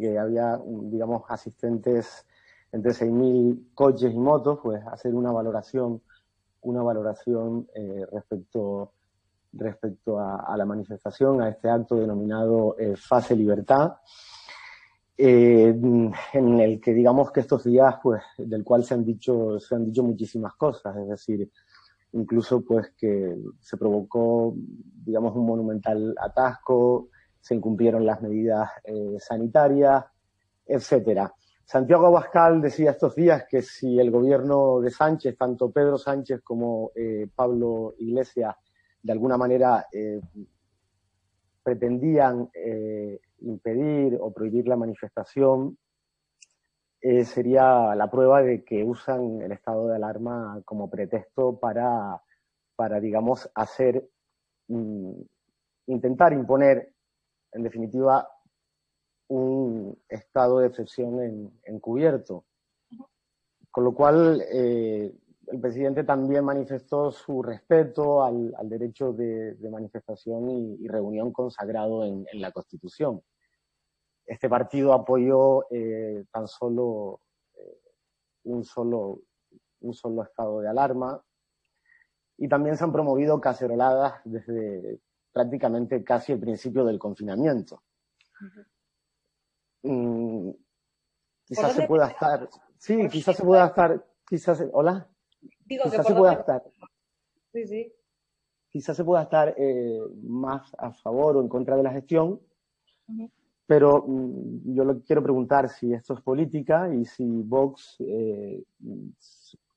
que había, digamos, asistentes entre 6.000 coches y motos, pues hacer una valoración, una valoración eh, respecto, respecto a, la manifestación, a este acto denominado eh, Fase Libertad, eh, en el que digamos que estos días, pues, del cual se han dicho, se han dicho muchísimas cosas, es decir, incluso pues que se provocó, digamos, un monumental atasco, se incumplieron las medidas sanitarias, etcétera. Santiago Abascal decía estos días que si el gobierno de Sánchez, tanto Pedro Sánchez como eh, Pablo Iglesias, de alguna manera eh, pretendían eh, impedir o prohibir la manifestación, sería la prueba de que usan el estado de alarma como pretexto para, para digamos, hacer, mm, intentar imponer, en definitiva, un estado de excepción encubierto. Con lo cual, eh, el presidente también manifestó su respeto al, derecho de, manifestación y, reunión consagrado en, la Constitución. Este partido apoyó eh, tan solo, eh, un solo un solo estado de alarma y también se han promovido caceroladas desde prácticamente casi el principio del confinamiento. Mm, quizás se pueda estar, sí, quizás se pueda estar, quizás, hola, quizás se pueda estar, sí, sí. quizás se pueda estar eh, más a favor o en contra de la gestión, pero mm, yo lo quiero preguntar si esto es política y si Vox eh,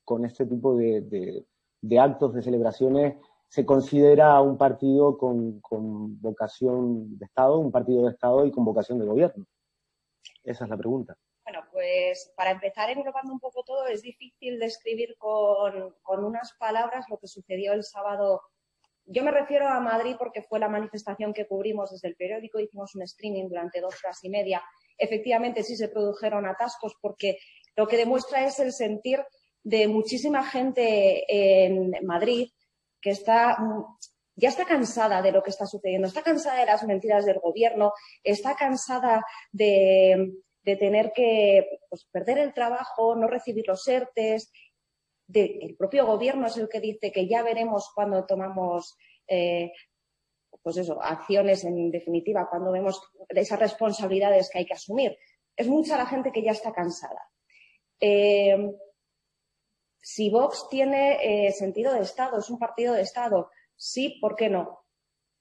con este tipo de, de, actos, de celebraciones, se considera un partido con, con vocación de Estado, un partido de Estado y con vocación de gobierno. Esa es la pregunta. Bueno, pues para empezar englobando un poco todo, es difícil describir con, con unas palabras lo que sucedió el sábado. Yo me refiero a Madrid porque fue la manifestación que cubrimos desde el periódico, hicimos un streaming durante dos horas y media. Efectivamente, sí se produjeron atascos porque lo que demuestra es el sentir de muchísima gente en Madrid que está ya está cansada de lo que está sucediendo, está cansada de las mentiras del gobierno, está cansada de, tener que pues, perder el trabajo, no recibir los ERTES. el propio gobierno es el que dice que ya veremos cuando tomamos eh, pues eso, acciones en definitiva, cuando vemos esas responsabilidades que hay que asumir. Es mucha la gente que ya está cansada. Eh, si Vox tiene eh, sentido de Estado, es un partido de Estado, sí, ¿por qué no?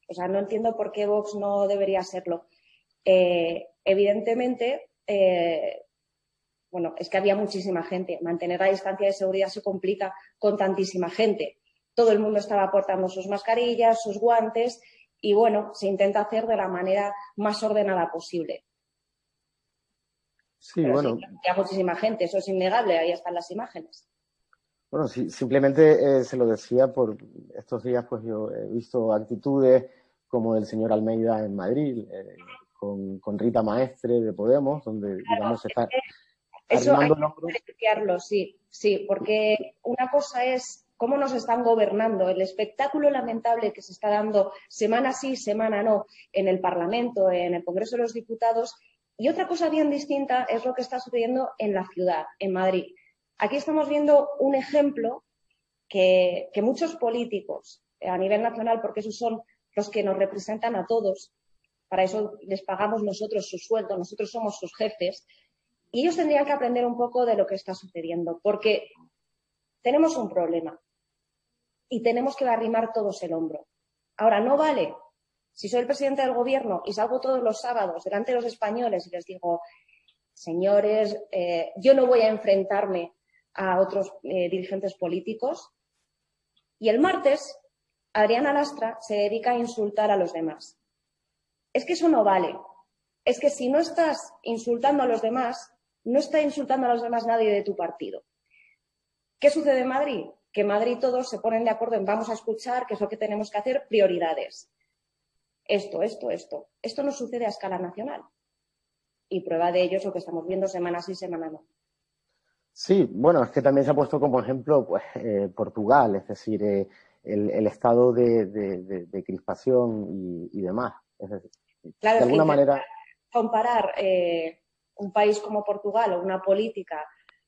O sea, no entiendo por qué Vox no debería serlo. Eh, evidentemente, eh, bueno, es que había muchísima gente. Mantener la distancia de seguridad se complica con tantísima gente. Todo el mundo estaba aportando sus mascarillas, sus guantes y bueno, se intenta hacer de la manera más ordenada posible. Sí, bueno. había muchísima gente, eso es innegable, ahí están las imágenes. Bueno, sí, simplemente eh, se lo decía por estos días, pues yo he visto actitudes como el señor Almeida en Madrid, eh, con, Rita Maestre de Podemos, donde digamos está eso hay que sí, sí, porque una cosa es cómo nos están gobernando, el espectáculo lamentable que se está dando semana sí, semana no en el Parlamento, en el Congreso de los Diputados, y otra cosa bien distinta es lo que está sucediendo en la ciudad, en Madrid. Aquí estamos viendo un ejemplo que, muchos políticos eh, a nivel nacional, porque esos son los que nos representan a todos, para eso les pagamos nosotros su sueldo, nosotros somos sus jefes, y ellos tendrían que aprender un poco de lo que está sucediendo, porque tenemos un problema y tenemos que arrimar todos el hombro. Ahora, no vale si soy el presidente del gobierno y salgo todos los sábados delante de los españoles y les digo, señores, eh, yo no voy a enfrentarme a otros eh, dirigentes políticos. Y el martes, Adriana Lastra se dedica a insultar a los demás. Es que eso no vale. Es que si no estás insultando a los demás, no está insultando a los demás nadie de tu partido. ¿Qué sucede en Madrid? Que en Madrid todos se ponen de acuerdo en vamos a escuchar, qué es lo que tenemos que hacer, prioridades. Esto, esto, esto. Esto no sucede a escala nacional. Y prueba de ello es lo que estamos viendo semana sí, semana no. Sí, bueno, es que también se ha puesto como ejemplo pues, eh, Portugal, es decir, eh, el, estado de, crispación y, demás. de alguna manera. Comparar eh, un país como Portugal o una política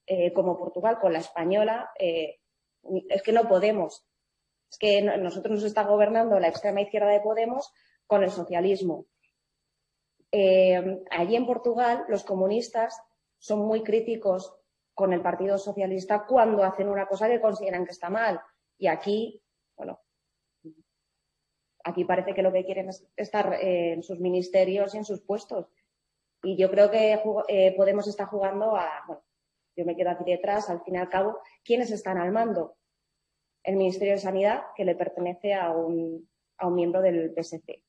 eh, como Portugal con la española, es que no podemos. Es que nosotros nos está gobernando la extrema izquierda de Podemos con el socialismo. Allí en Portugal los comunistas son muy críticos con el Partido Socialista cuando hacen una cosa que consideran que está mal. Y aquí, bueno, aquí parece que lo que quieren es estar en sus ministerios y en sus puestos. Y yo creo que eh, Podemos estar jugando a, bueno, yo me quedo aquí detrás, al fin y al cabo, ¿quiénes están al mando? El Ministerio de Sanidad, que le pertenece a un, a un miembro del PSC.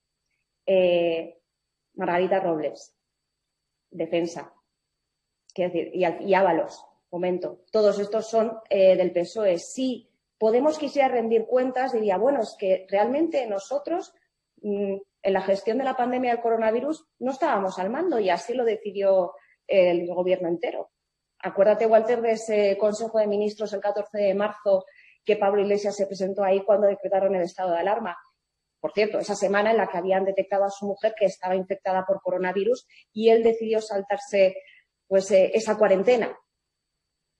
Eh, Margarita Robles, Defensa. Quiero decir, y, y Ábalos, momento. Todos estos son eh, del PSOE. Si Podemos quisiera rendir cuentas, diría, bueno, es que realmente nosotros mm, en la gestión de la pandemia del coronavirus no estábamos al mando y así lo decidió el gobierno entero. Acuérdate, Walter, de ese Consejo de Ministros el 14 de marzo que Pablo Iglesias se presentó ahí cuando decretaron el estado de alarma. Por cierto, esa semana en la que habían detectado a su mujer que estaba infectada por coronavirus y él decidió saltarse pues, eh, esa cuarentena.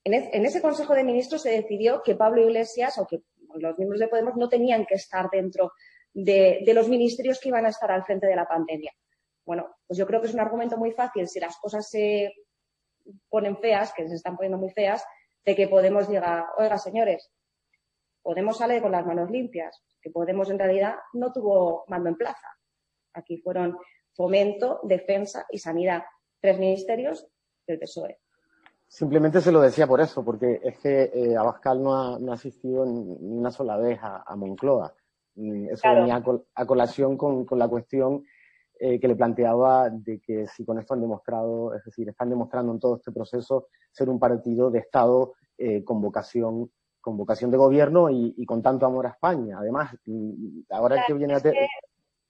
En, ese Consejo de Ministros se decidió que Pablo Iglesias o que los miembros de Podemos no tenían que estar dentro de, los ministerios que iban a estar al frente de la pandemia. Bueno, pues yo creo que es un argumento muy fácil si las cosas se ponen feas, que se están poniendo muy feas, de que Podemos diga, oiga, señores, Podemos sale con las manos limpias, que Podemos en realidad no tuvo mando en plaza. Aquí fueron fomento, defensa y sanidad, tres ministerios del PSOE. Simplemente se lo decía por eso, porque es que eh, Abascal no ha, no ha, asistido ni una sola vez a, Moncloa. Mm, eso venía a, colación con, con, la cuestión eh, que le planteaba de que si con esto han demostrado, es decir, están demostrando en todo este proceso ser un partido de Estado eh, con vocación con vocación de gobierno y, con tanto amor a España. Además, mm, ahora que viene a... Que,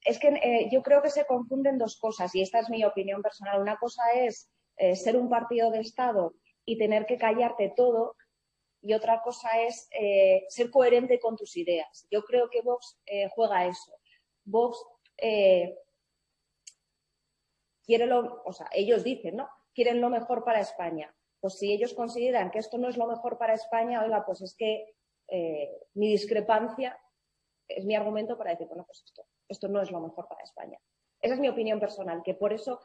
es que eh, yo creo que se confunden dos cosas y esta es mi opinión personal. Una cosa es ser un partido de Estado y tener que callarte todo. Y otra cosa es eh, ser coherente con tus ideas. Yo creo que Vox eh, juega eso. Vox eh, quiere lo, o sea, ellos dicen, ¿no? Quieren lo mejor para España. Pues si ellos consideran que esto no es lo mejor para España, oiga, pues es que mi discrepancia es mi argumento para decir, bueno, pues esto, esto no es lo mejor para España. Esa es mi opinión personal, que por eso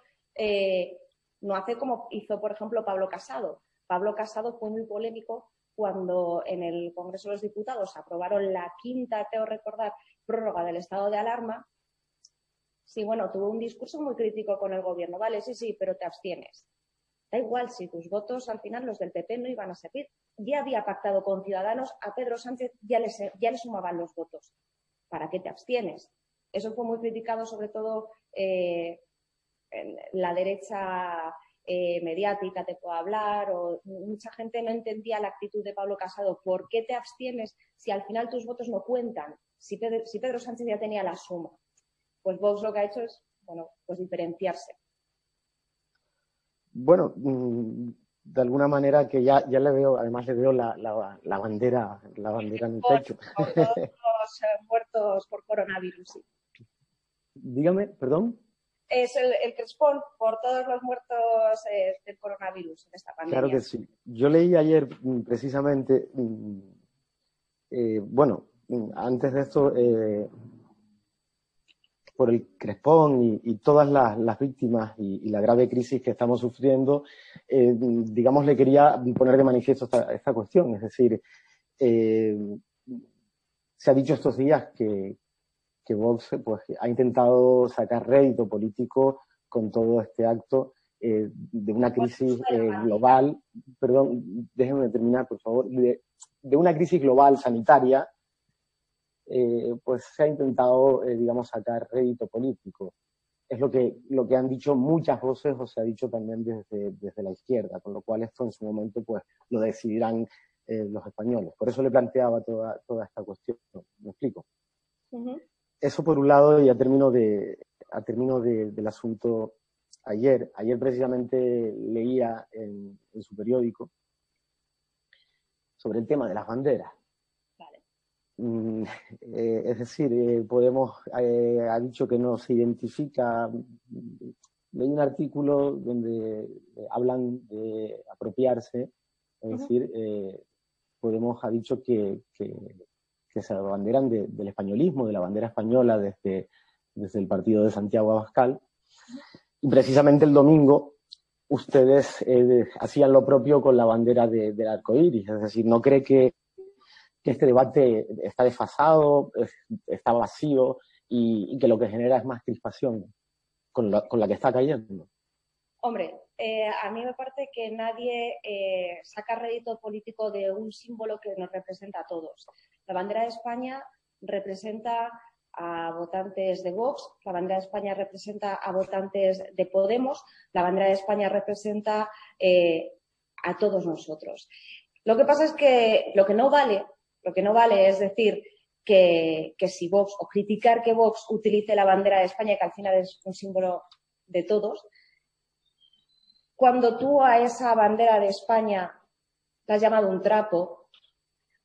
no hace como hizo, por ejemplo, Pablo Casado. Pablo Casado fue muy polémico cuando en el Congreso de los Diputados aprobaron la quinta, creo recordar, prórroga del estado de alarma. Sí, bueno, tuvo un discurso muy crítico con el gobierno. Vale, sí, sí, pero te abstienes. Da igual si tus votos al final los del PP no iban a servir. Ya había pactado con Ciudadanos, a Pedro Sánchez ya le, sumaban los votos. ¿Para qué te abstienes? Eso fue muy criticado sobre todo eh, en la derecha eh, mediática te puedo hablar, o mucha gente no entendía la actitud de Pablo Casado. ¿Por qué te abstienes si al final tus votos no cuentan? Si Pedro, Sánchez ya tenía la suma. Pues Vox lo que ha hecho es, bueno, pues diferenciarse. Bueno, mm, de alguna manera que ya, ya le veo, además le veo la, la, bandera, la bandera en el pecho. Por todos los eh, muertos por coronavirus, Dígame, perdón es el, el por todos los muertos eh, del coronavirus en esta pandemia. Claro que sí. Yo leí ayer mm, precisamente, mm, eh, bueno, mm, antes de esto, eh, por el Crespón y, todas las, víctimas y, la grave crisis que estamos sufriendo, digamos, le quería poner de manifiesto esta cuestión. Es decir, se ha dicho estos días que, que Vox pues, ha intentado sacar rédito político con todo este acto eh, de una crisis eh, global, perdón, déjenme terminar, por favor, de, una crisis global sanitaria, eh, pues se ha intentado, digamos, sacar rédito político. Es lo que, lo que han dicho muchas voces o se ha dicho también desde, desde la izquierda, con lo cual esto en su momento pues lo decidirán los españoles. Por eso le planteaba toda, toda esta cuestión. ¿Me explico? Eso por un lado, y a término, de, a término del asunto ayer. Ayer precisamente leía en, su periódico sobre el tema de las banderas. Mm, eh, es decir, eh, Podemos eh, ha dicho que no se identifica leí un artículo donde hablan de apropiarse, es decir, Podemos ha dicho que, que, se abanderan del españolismo, de la bandera española desde, desde el partido de Santiago Abascal. Y precisamente el domingo ustedes eh, hacían lo propio con la bandera del arco iris, es decir, no cree que, este debate está desfasado, está vacío y, que lo que genera es más crispación con la, con la que está cayendo. Hombre, eh, a mí me parece que nadie eh, saca rédito político de un símbolo que nos representa a todos. La bandera de España representa a votantes de Vox, la bandera de España representa a votantes de Podemos, la bandera de España representa eh, a todos nosotros. Lo que pasa es que lo que no vale, lo que no vale es decir que, si Vox o criticar que Vox utilice la bandera de España, que al final es un símbolo de todos, cuando tú a esa bandera de España la has llamado un trapo,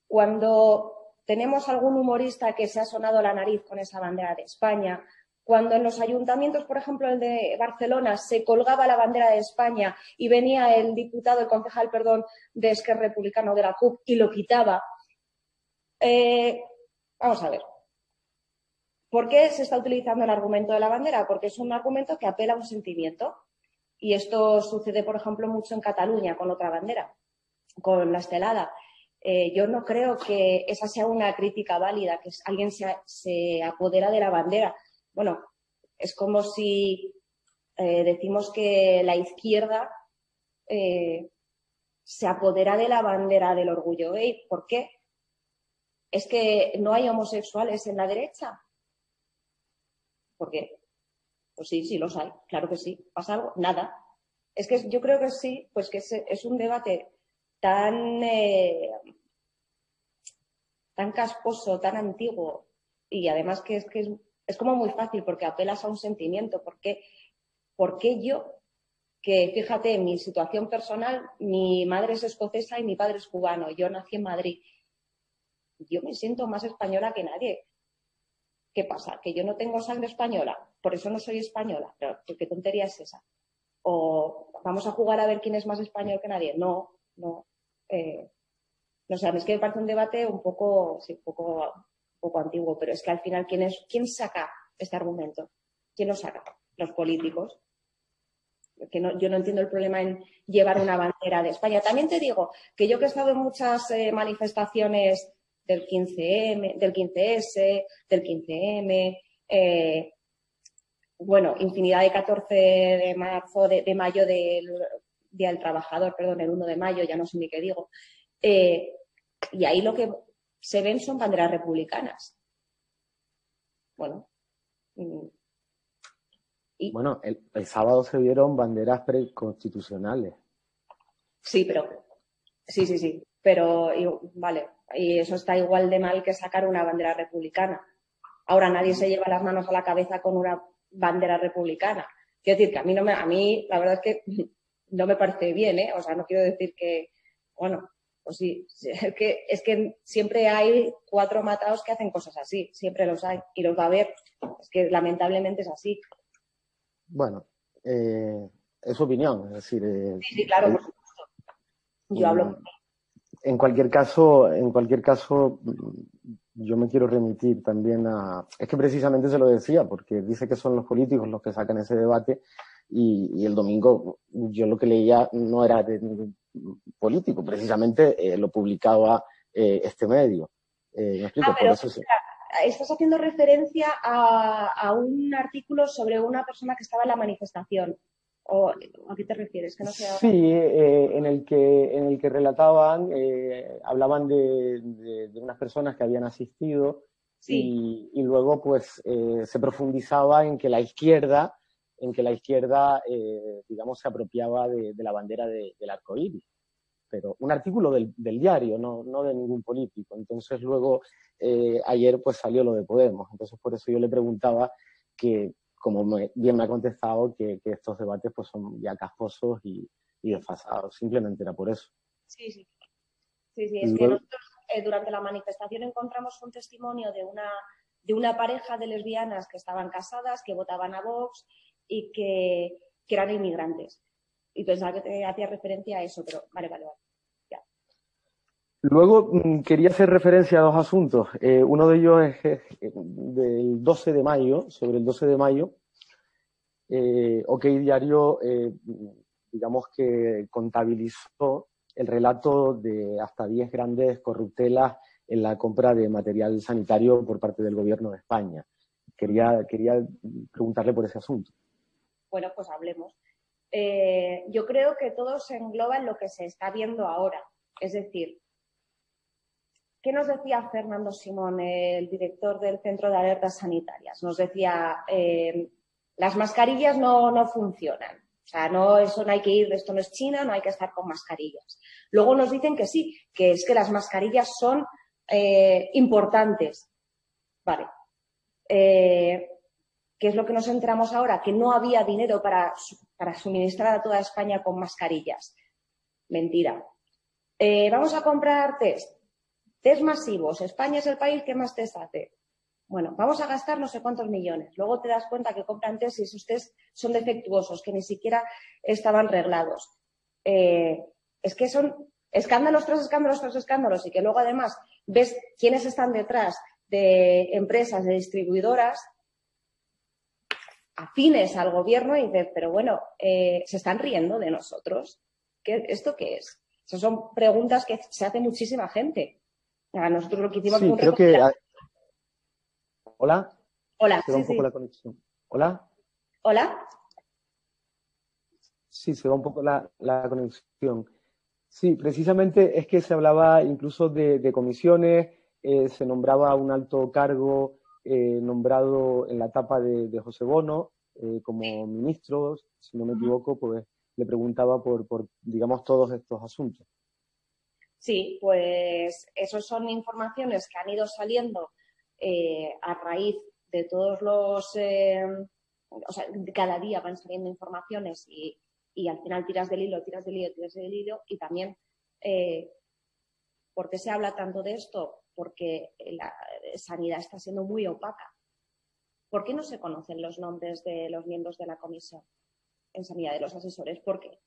cuando tenemos algún humorista que se ha sonado la nariz con esa bandera de España. Cuando en los ayuntamientos, por ejemplo, el de Barcelona, se colgaba la bandera de España y venía el diputado, el concejal, perdón, de Esquerra Republicano de la CUP y lo quitaba. Eh, vamos a ver. ¿Por qué se está utilizando el argumento de la bandera? Porque es un argumento que apela a un sentimiento. Y esto sucede, por ejemplo, mucho en Cataluña con otra bandera, con la estelada. Eh, yo no creo que esa sea una crítica válida, que alguien se, apodera de la bandera. Bueno, es como si eh, decimos que la izquierda eh, se apodera de la bandera del orgullo gay. ¿Por qué? ¿Es que no hay homosexuales en la derecha? ¿Por qué? Pues sí, sí los hay, claro que sí. ¿Pasa algo? Nada. Es que yo creo que sí, pues que es un debate tan, eh, tan casposo, tan antiguo y además que es que es, como muy fácil porque apelas a un sentimiento. porque ¿Por qué yo? Que fíjate, mi situación personal, mi madre es escocesa y mi padre es cubano. Yo nací en Madrid. Yo me siento más española que nadie. ¿Qué pasa? ¿Que yo no tengo sangre española? Por eso no soy española. Pero ¿qué tontería es esa? ¿O vamos a jugar a ver quién es más español que nadie? No, no. Eh, no sé, es que me parece un debate un poco, un poco, poco antiguo, pero es que al final, ¿quién, es, ¿quién saca este argumento? ¿Quién lo saca? Los políticos. Que no, yo no entiendo el problema en llevar una bandera de España. También te digo que yo que he estado en muchas eh, manifestaciones del 15M, del 15S, del 15M, eh, bueno, infinidad de 14 de marzo, de, de mayo del Día del Trabajador, perdón, el 1 de mayo, ya no sé ni qué digo. Eh, y ahí lo que se ven son banderas republicanas. Bueno. Mm, bueno, el, sábado se vieron banderas preconstitucionales. Sí, pero. Sí, sí, sí. Pero, vale. Y eso está igual de mal que sacar una bandera republicana. Ahora nadie se lleva las manos a la cabeza con una bandera republicana. Quiero decir que a mí no me, a mí la verdad es que no me parece bien, ¿eh? O sea, no quiero decir que, bueno, pues sí, es que, es que siempre hay cuatro matados que hacen cosas así, siempre los hay y los va a haber. Es que lamentablemente es así. Bueno, eh, es opinión, es decir. Eh, sí, sí, claro, por supuesto. Yo hablo. En cualquier caso, en cualquier caso, yo me quiero remitir también a. Es que precisamente se lo decía, porque dice que son los políticos los que sacan ese debate y, el domingo yo lo que leía no era de ningún político, precisamente eh, lo publicaba eh, este medio. Eh, ah, pero, estás haciendo referencia a, un artículo sobre una persona que estaba en la manifestación. ¿O a qué te refieres? Que no Sí, en, el que, en el que relataban, hablaban de, unas personas que habían asistido y, y, luego pues se profundizaba en que la izquierda en que la izquierda, eh, digamos, se apropiaba de, la bandera del arco iris. Pero un artículo del, diario, no, no, de ningún político. Entonces luego, eh, ayer pues salió lo de Podemos. Entonces por eso yo le preguntaba que, como bien me ha contestado, que, estos debates pues son ya casposos y, desfasados. Simplemente era por eso. Sí, sí. Sí, sí, es que nosotros eh, durante la manifestación encontramos un testimonio de una, de una pareja de lesbianas que estaban casadas, que votaban a Vox, y que eran inmigrantes. Y pensaba que te hacía referencia a eso, pero vale, vale, vale. Luego mm, quería hacer referencia a dos asuntos. Eh, uno de ellos es, del 12 de mayo, sobre el 12 de mayo. Eh, OK Diario, eh, digamos que contabilizó el relato de hasta 10 grandes corruptelas en la compra de material sanitario por parte del gobierno de España. Quería, quería preguntarle por ese asunto. Bueno, pues hablemos. yo creo que todo se engloba en lo que se está viendo ahora. Es decir, ¿Qué nos decía Fernando Simón, el director del Centro de Alertas Sanitarias? Nos decía, eh, las mascarillas no, funcionan. O sea, no, eso no hay que ir, esto no es China, no hay que estar con mascarillas. Luego nos dicen que sí, que es que las mascarillas son eh, importantes. Vale. Eh, ¿Qué es lo que nos enteramos ahora? Que no había dinero para, suministrar a toda España con mascarillas. Mentira. vamos a comprar test. Test masivos. España es el país que más test hace. Bueno, vamos a gastar no sé cuántos millones. Luego te das cuenta que compran test y esos test son defectuosos, que ni siquiera estaban reglados. Eh, es que son escándalos tras escándalos tras escándalos y que luego además ves quiénes están detrás de empresas, de distribuidoras afines al gobierno y dices, pero bueno, eh, se están riendo de nosotros. ¿Qué, ¿Esto qué es? Esas son preguntas que se hace muchísima gente nosotros lo que hicimos sí, creo que... Hola. Hola. Se va un poco la conexión. Hola. Hola. Sí, se va un poco la, conexión. Sí, precisamente es que se hablaba incluso de, comisiones, eh, se nombraba un alto cargo eh, nombrado en la etapa de, José Bono eh, como ministro, si no me equivoco, pues le preguntaba por, por, digamos, todos estos asuntos. Sí, pues esas son informaciones que han ido saliendo eh, a raíz de todos los, o sea, cada día van saliendo informaciones y, al final tiras del hilo, tiras del hilo, tiras del hilo y también, eh, ¿por qué se habla tanto de esto? Porque la sanidad está siendo muy opaca. ¿Por qué no se conocen los nombres de los miembros de la comisión en sanidad, de los asesores? ¿Por qué?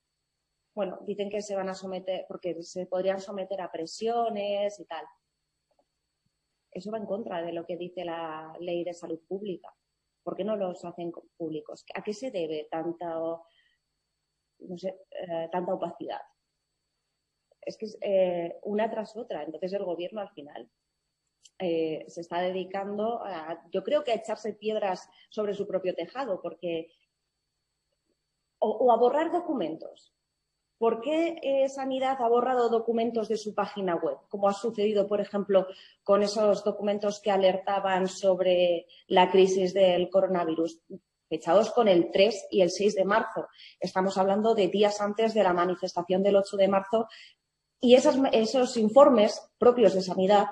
bueno, dicen que se van a someter, porque se podrían someter a presiones y tal. Eso va en contra de lo que dice la ley de salud pública. ¿Por qué no los hacen públicos? ¿A qué se debe tanta, no sé, eh, tanta opacidad? Es que es eh, una tras otra. Entonces el gobierno al final eh, se está dedicando a, yo creo que a echarse piedras sobre su propio tejado, porque o a borrar documentos ¿Por qué Sanidad ha borrado documentos de su página web? Como ha sucedido, por ejemplo, con esos documentos que alertaban sobre la crisis del coronavirus, fechados con el 3 y el 6 de marzo. Estamos hablando de días antes de la manifestación del 8 de marzo y esos informes propios de Sanidad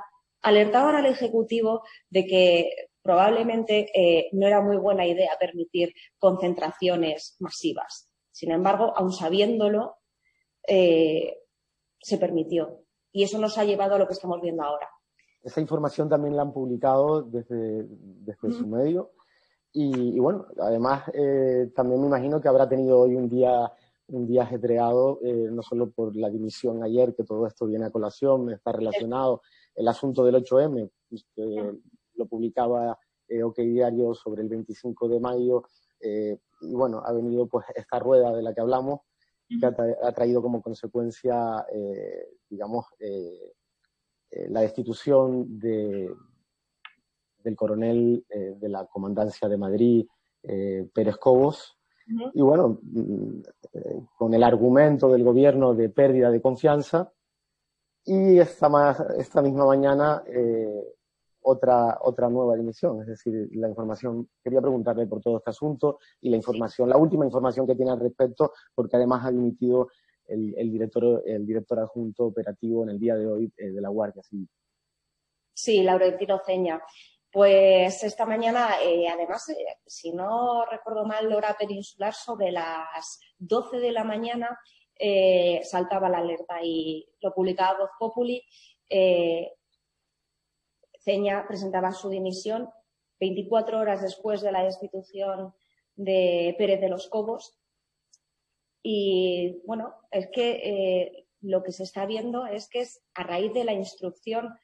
alertaban al Ejecutivo de que probablemente eh, no era muy buena idea permitir concentraciones masivas. Sin embargo, aun sabiéndolo, eh, se permitió. Y eso nos ha llevado a lo que estamos viendo ahora. Esa información también la han publicado desde, su medio. Y, bueno, además eh, también me imagino que habrá tenido hoy un día un día ajetreado, eh, no solo por la dimisión ayer, que todo esto viene a colación, está relacionado, el asunto del 8M, que lo publicaba OK Diario sobre el 25 de mayo, y bueno, ha venido pues esta rueda de la que hablamos, que ha, traído como consecuencia, eh, digamos, eh, eh, la destitución de, del coronel de la Comandancia de Madrid, Pérez Cobos, y bueno, mm, con el argumento del gobierno de pérdida de confianza, y esta, esta misma mañana otra, otra nueva dimisión. Es decir, la información, quería preguntarle por todo este asunto y la información, la última información que tiene al respecto, porque además ha dimitido el, director, el director adjunto operativo en el día de hoy eh, de la Guardia Civil. Sí, Laurentino Ceña. Pues esta mañana, eh, además, eh, si no recuerdo mal, hora peninsular, sobre las 12 de la mañana saltaba la alerta y lo publicaba Voz Populi. Ceña presentaba su dimisión 24 horas después de la destitución de Pérez de los Cobos Y bueno, es que eh, lo que se está viendo es que es a raíz de la instrucción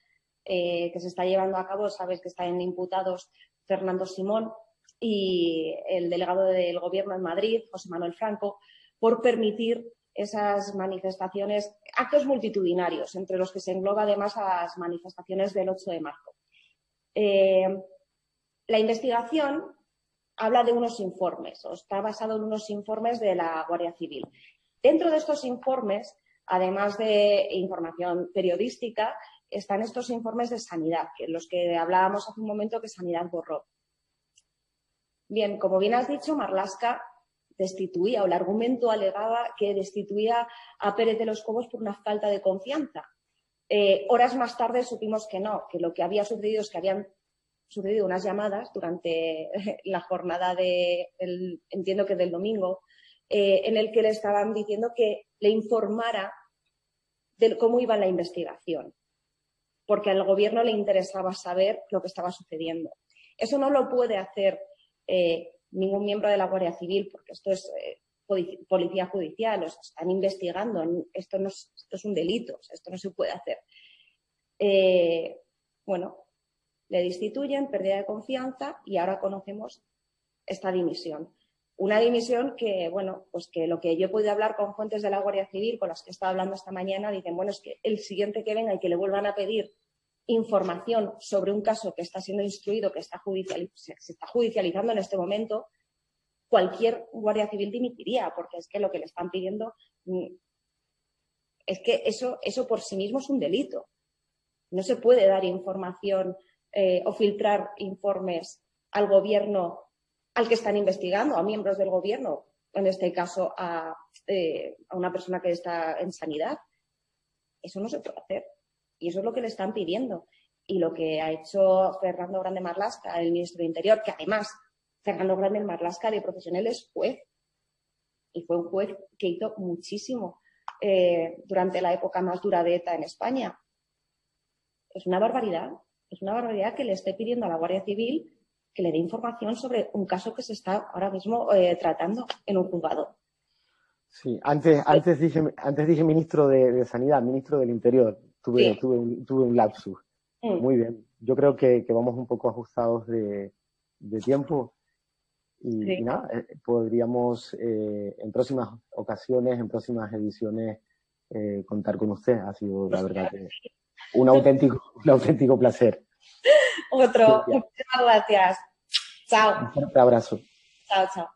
eh, que se está llevando a cabo, sabes que están imputados Fernando Simón y el delegado del Gobierno en Madrid, José Manuel Franco, por permitir esas manifestaciones, actos multitudinarios, entre los que se engloba además las manifestaciones del 8 de marzo. Eh, la investigación habla de unos informes, o está basado en unos informes de la Guardia Civil. Dentro de estos informes, además de información periodística, están estos informes de sanidad, que los que hablábamos hace un momento que Sanidad borró. Bien, como bien has dicho, Marlasca destituía o el argumento alegaba que destituía a Pérez de los Cobos por una falta de confianza. Eh, horas más tarde supimos que no, que lo que había sucedido es que habían sucedido unas llamadas durante la jornada de, entiendo que del domingo, eh, en el que le estaban diciendo que le informara de cómo iba la investigación, porque al gobierno le interesaba saber lo que estaba sucediendo. Eso no lo puede hacer eh, ningún miembro de la Guardia Civil, porque esto es eh, policía judicial, los están investigando, esto, no es, esto es un delito, esto no se puede hacer. Eh, bueno, le destituyen, pérdida de confianza y ahora conocemos esta dimisión. Una dimisión que, bueno, pues que lo que yo he podido hablar con fuentes de la Guardia Civil, con las que he estado hablando esta mañana, dicen, bueno, es que el siguiente que venga y que le vuelvan a pedir información sobre un caso que está siendo instruido, que está se está judicializando en este momento, cualquier guardia civil dimitiría, porque es que lo que le están pidiendo mm, es que eso, eso por sí mismo es un delito. No se puede dar información eh, o filtrar informes al gobierno al que están investigando, a miembros del gobierno, en este caso a, eh, a una persona que está en sanidad. Eso no se puede hacer. Y eso es lo que le están pidiendo. Y lo que ha hecho Fernando Grande Marlasca, el ministro de Interior, que además Fernando Grande Marlasca de profesional es juez. Y fue un juez que hizo muchísimo eh, durante la época más dura de ETA en España. Es una barbaridad. Es una barbaridad que le esté pidiendo a la Guardia Civil que le dé información sobre un caso que se está ahora mismo eh, tratando en un juzgado. Sí, antes, antes, dije, antes dije ministro de Sanidad, ministro del Interior tuve, tuve, un, tuve un lapsus. Mm. Muy bien. Yo creo que, que, vamos un poco ajustados de, de tiempo. Y, nada, eh, podríamos eh, en próximas ocasiones, en próximas ediciones, eh, contar con usted. Ha sido, la verdad, que un auténtico, un auténtico placer. Otro. Muchísimas gracias. Chao. Un fuerte abrazo. Chao, chao.